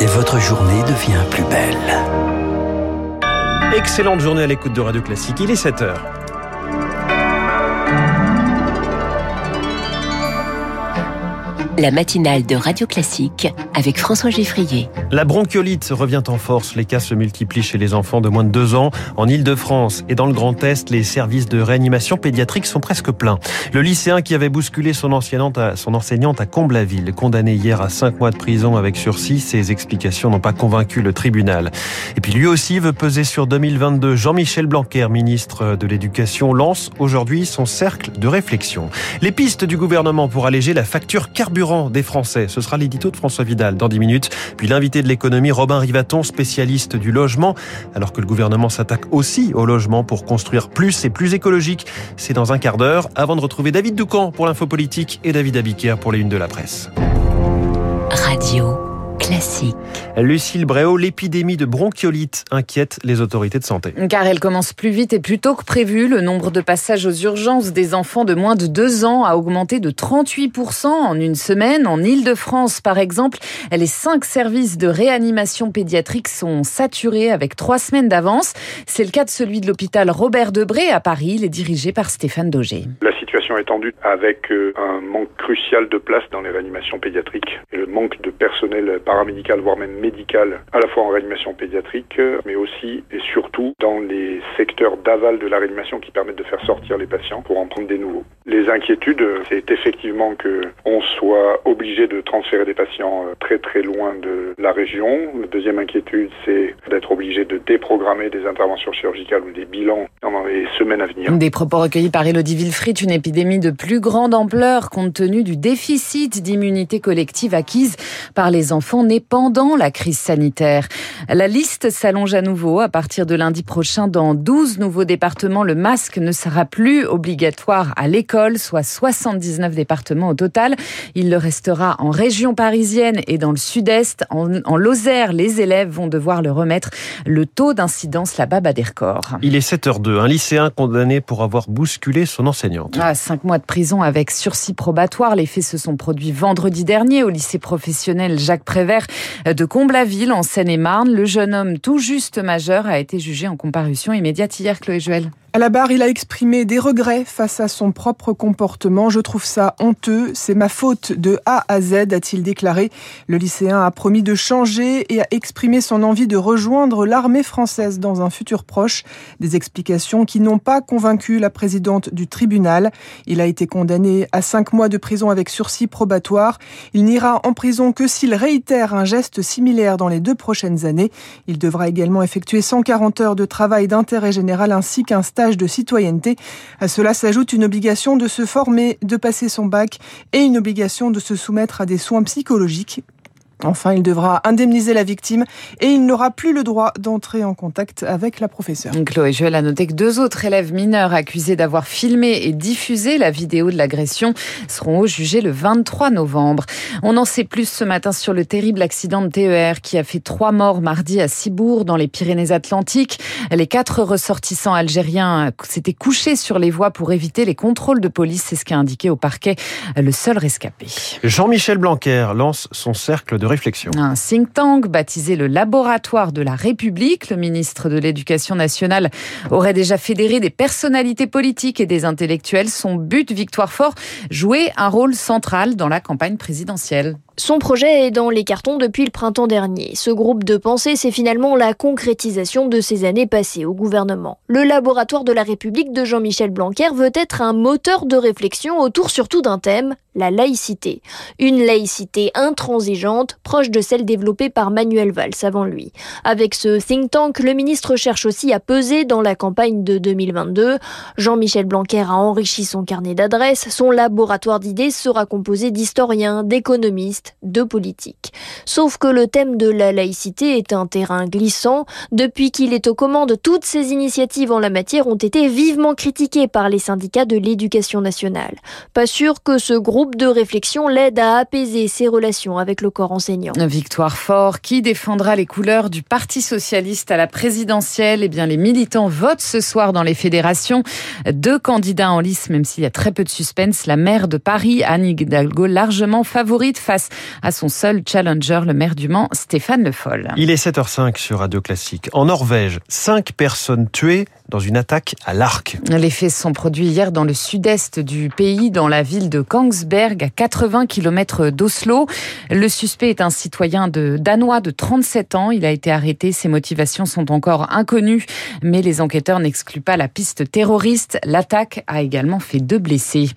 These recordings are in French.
Et votre journée devient plus belle. Excellente journée à l'écoute de Radio Classique. Il est 7 La matinale de Radio Classique avec François Geffrier. La bronchiolite revient en force. Les cas se multiplient chez les enfants de moins de 2 ans. En Ile-de-France et dans le Grand Est, les services de réanimation pédiatrique sont presque pleins. Le lycéen qui avait bousculé son enseignante à, son enseignante à condamné hier à 5 mois de prison avec sursis, ses explications n'ont pas convaincu le tribunal. Et puis lui aussi veut peser sur 2022. Jean-Michel Blanquer, ministre de l'Éducation, lance aujourd'hui son cercle de réflexion. Les pistes du gouvernement pour alléger la facture carburant des Français. Ce sera l'édito de François Vidal dans 10 minutes. Puis l'invité de l'économie, Robin Rivaton, spécialiste du logement, alors que le gouvernement s'attaque aussi au logement pour construire plus et plus écologique. C'est dans un quart d'heure, avant de retrouver David Doucan pour l'info politique et David Abiker pour les unes de la presse. Radio classique. Lucille Bréau, l'épidémie de bronchiolite inquiète les autorités de santé. Car elle commence plus vite et plus tôt que prévu. Le nombre de passages aux urgences des enfants de moins de 2 ans a augmenté de 38% en une semaine. En Ile-de-France, par exemple, les cinq services de réanimation pédiatrique sont saturés avec trois semaines d'avance. C'est le cas de celui de l'hôpital Robert Debré à Paris. Il est dirigé par Stéphane Dauger. La situation est tendue avec euh, un manque crucial de place dans les réanimations pédiatriques et le manque de personnel paramédical, voire même médical, à la fois en réanimation pédiatrique, mais aussi et surtout dans les secteurs d'aval de la réanimation qui permettent de faire sortir les patients pour en prendre des nouveaux. Les inquiétudes, c'est effectivement que on soit obligé de transférer des patients euh, très très loin de la région. La deuxième inquiétude, c'est d'être obligé de déprogrammer des interventions chirurgicales ou des bilans dans les semaines à venir. Des propos recueillis par Elodie Villefrit, une épidémie de plus grande ampleur compte tenu du déficit d'immunité collective acquise par les enfants nés pendant la crise sanitaire. La liste s'allonge à nouveau. À partir de lundi prochain, dans 12 nouveaux départements, le masque ne sera plus obligatoire à l'école, soit 79 départements au total. Il le restera en région parisienne et dans le sud-est. En, en, Lozère, les élèves vont devoir le remettre. Le taux d'incidence là-bas bat des records. Il est 7h02. Un lycéen condamné pour avoir bousculé son enseignante. Ah, cinq mois de prison avec sursis probatoire. Les faits se sont produits vendredi dernier au lycée professionnel Jacques Prévert de Comble-la-Ville en Seine-et-Marne. Le jeune homme tout juste majeur a été jugé en comparution immédiate hier, Chloé Juel. À la barre, il a exprimé des regrets face à son propre comportement. Je trouve ça honteux. C'est ma faute de A à Z, a-t-il déclaré. Le lycéen a promis de changer et a exprimé son envie de rejoindre l'armée française dans un futur proche. Des explications qui n'ont pas convaincu la présidente du tribunal. Il a été condamné à cinq mois de prison avec sursis probatoire. Il n'ira en prison que s'il réitère un geste similaire dans les deux prochaines années. Il devra également effectuer 140 heures de travail d'intérêt général ainsi qu'un stage de citoyenneté. À cela s'ajoute une obligation de se former, de passer son bac et une obligation de se soumettre à des soins psychologiques. Enfin, il devra indemniser la victime et il n'aura plus le droit d'entrer en contact avec la professeure. Chloé Joël a noté que deux autres élèves mineurs accusés d'avoir filmé et diffusé la vidéo de l'agression seront jugés le 23 novembre. On en sait plus ce matin sur le terrible accident de TER qui a fait trois morts mardi à Cibourg dans les Pyrénées-Atlantiques. Les quatre ressortissants algériens s'étaient couchés sur les voies pour éviter les contrôles de police. C'est ce qu'a indiqué au parquet le seul rescapé. Jean-Michel Blanquer lance son cercle de Un think tank baptisé le Laboratoire de la République. Le ministre de l'Éducation nationale aurait déjà fédéré des personnalités politiques et des intellectuels. Son but, Victoire Fort, jouer un rôle central dans la campagne présidentielle. Son projet est dans les cartons depuis le printemps dernier. Ce groupe de pensée, c'est finalement la concrétisation de ces années passées au gouvernement. Le laboratoire de la République de Jean-Michel Blanquer veut être un moteur de réflexion autour surtout d'un thème, la laïcité. Une laïcité intransigeante, proche de celle développée par Manuel Valls avant lui. Avec ce think tank, le ministre cherche aussi à peser dans la campagne de 2022. Jean-Michel Blanquer a enrichi son carnet d'adresses. Son laboratoire d'idées sera composé d'historiens, d'économistes, de politiques. Sauf que le thème de la laïcité est un terrain glissant. Depuis qu'il est aux commandes, toutes ces initiatives en la matière ont été vivement critiquées par les syndicats de l'éducation nationale. Pas sûr que ce groupe de réflexion l'aide à apaiser ses relations avec le corps enseignant. Victoire Fort, qui défendra les couleurs du Parti socialiste à la présidentielle Eh bien, les militants votent ce soir dans les fédérations. Deux candidats en lice, même s'il y a très peu de suspense. La maire de Paris, Anne Hidalgo, largement favorite face à son seul challenger, le maire du Mans, Stéphane Le Foll. Il est 7h05 sur Radio Classique. En Norvège, cinq personnes tuées dans une attaque à l'arc. Les faits sont produits hier dans le sud-est du pays, dans la ville de Kongsberg, à 80 km d'Oslo. Le suspect est un citoyen de danois de 37 ans. Il a été arrêté. Ses motivations sont encore inconnues, mais les enquêteurs n'excluent pas la piste terroriste. L'attaque a également fait deux blessés.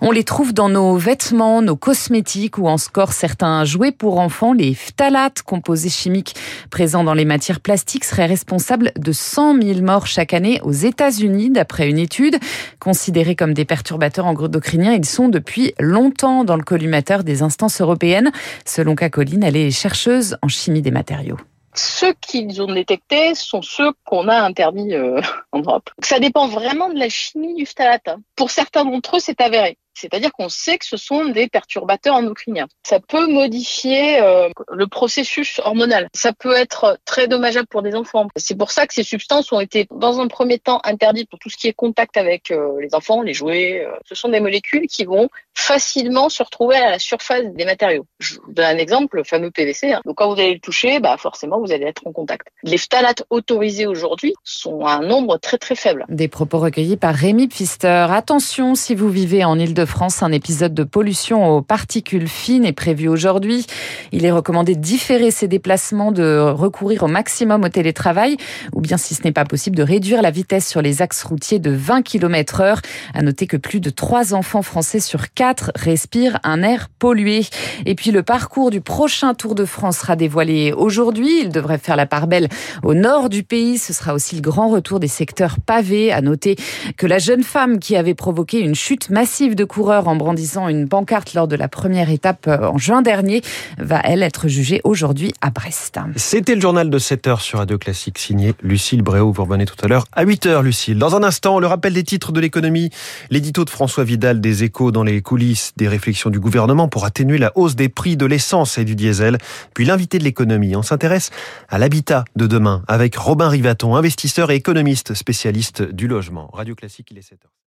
On les trouve dans nos vêtements, nos cosmétiques ou en score certains jouets pour enfants. Les phtalates, composés chimiques présents dans les matières plastiques, seraient responsables de 100 000 morts chaque année aux États-Unis, d'après une étude. Considérés comme des perturbateurs endocriniens, ils sont depuis longtemps dans le collimateur des instances européennes. Selon Cacoline, elle est chercheuse en chimie des matériaux. Ceux qu'ils ont détectés sont ceux qu'on a interdits euh, en Europe. Ça dépend vraiment de la chimie du phtalate. Pour certains d'entre eux, c'est avéré. C'est-à-dire qu'on sait que ce sont des perturbateurs endocriniens. Ça peut modifier euh, le processus hormonal. Ça peut être très dommageable pour des enfants. C'est pour ça que ces substances ont été, dans un premier temps, interdites pour tout ce qui est contact avec euh, les enfants, les jouets. Euh. ce sont des molécules qui vont facilement se retrouver à la surface des matériaux. Je vous donne un exemple, le fameux PVC. Hein. Donc quand vous allez le toucher, bah forcément vous allez être en contact. Les phtalates autorisés aujourd'hui sont à un nombre très très faible. Des propos recueillis par Rémi Pfister. Attention si vous vivez en France, un épisode de pollution aux particules fines est prévu aujourd'hui. Il est recommandé de différer ses déplacements, de recourir au maximum au télétravail, ou bien si ce n'est pas possible, de réduire la vitesse sur les axes routiers de 20 km heure. À noter que plus de 3 enfants français sur 4 respirent un air pollué. Et puis le parcours du prochain Tour de France sera dévoilé aujourd'hui. Il devrait faire la part belle au nord du pays. Ce sera aussi le grand retour des secteurs pavés. À noter que la jeune femme qui avait provoqué une chute massive de coureur en brandissant une pancarte lors de la première étape euh, en juin dernier va, elle, être jugée aujourd'hui à Brest. C'était le journal de 7 heures sur Radio Classique, signé Lucille Bréau. Vous revenez tout à l'heure à 8 heures, Lucille. Dans un instant, le rappel des titres de l'économie, l'édito de François Vidal des échos dans les coulisses des réflexions du gouvernement pour atténuer la hausse des prix de l'essence et du diesel. Puis l'invité de l'économie. On s'intéresse à l'habitat de demain avec Robin Rivaton, investisseur et économiste spécialiste du logement. Radio Classique, il est 7 heures.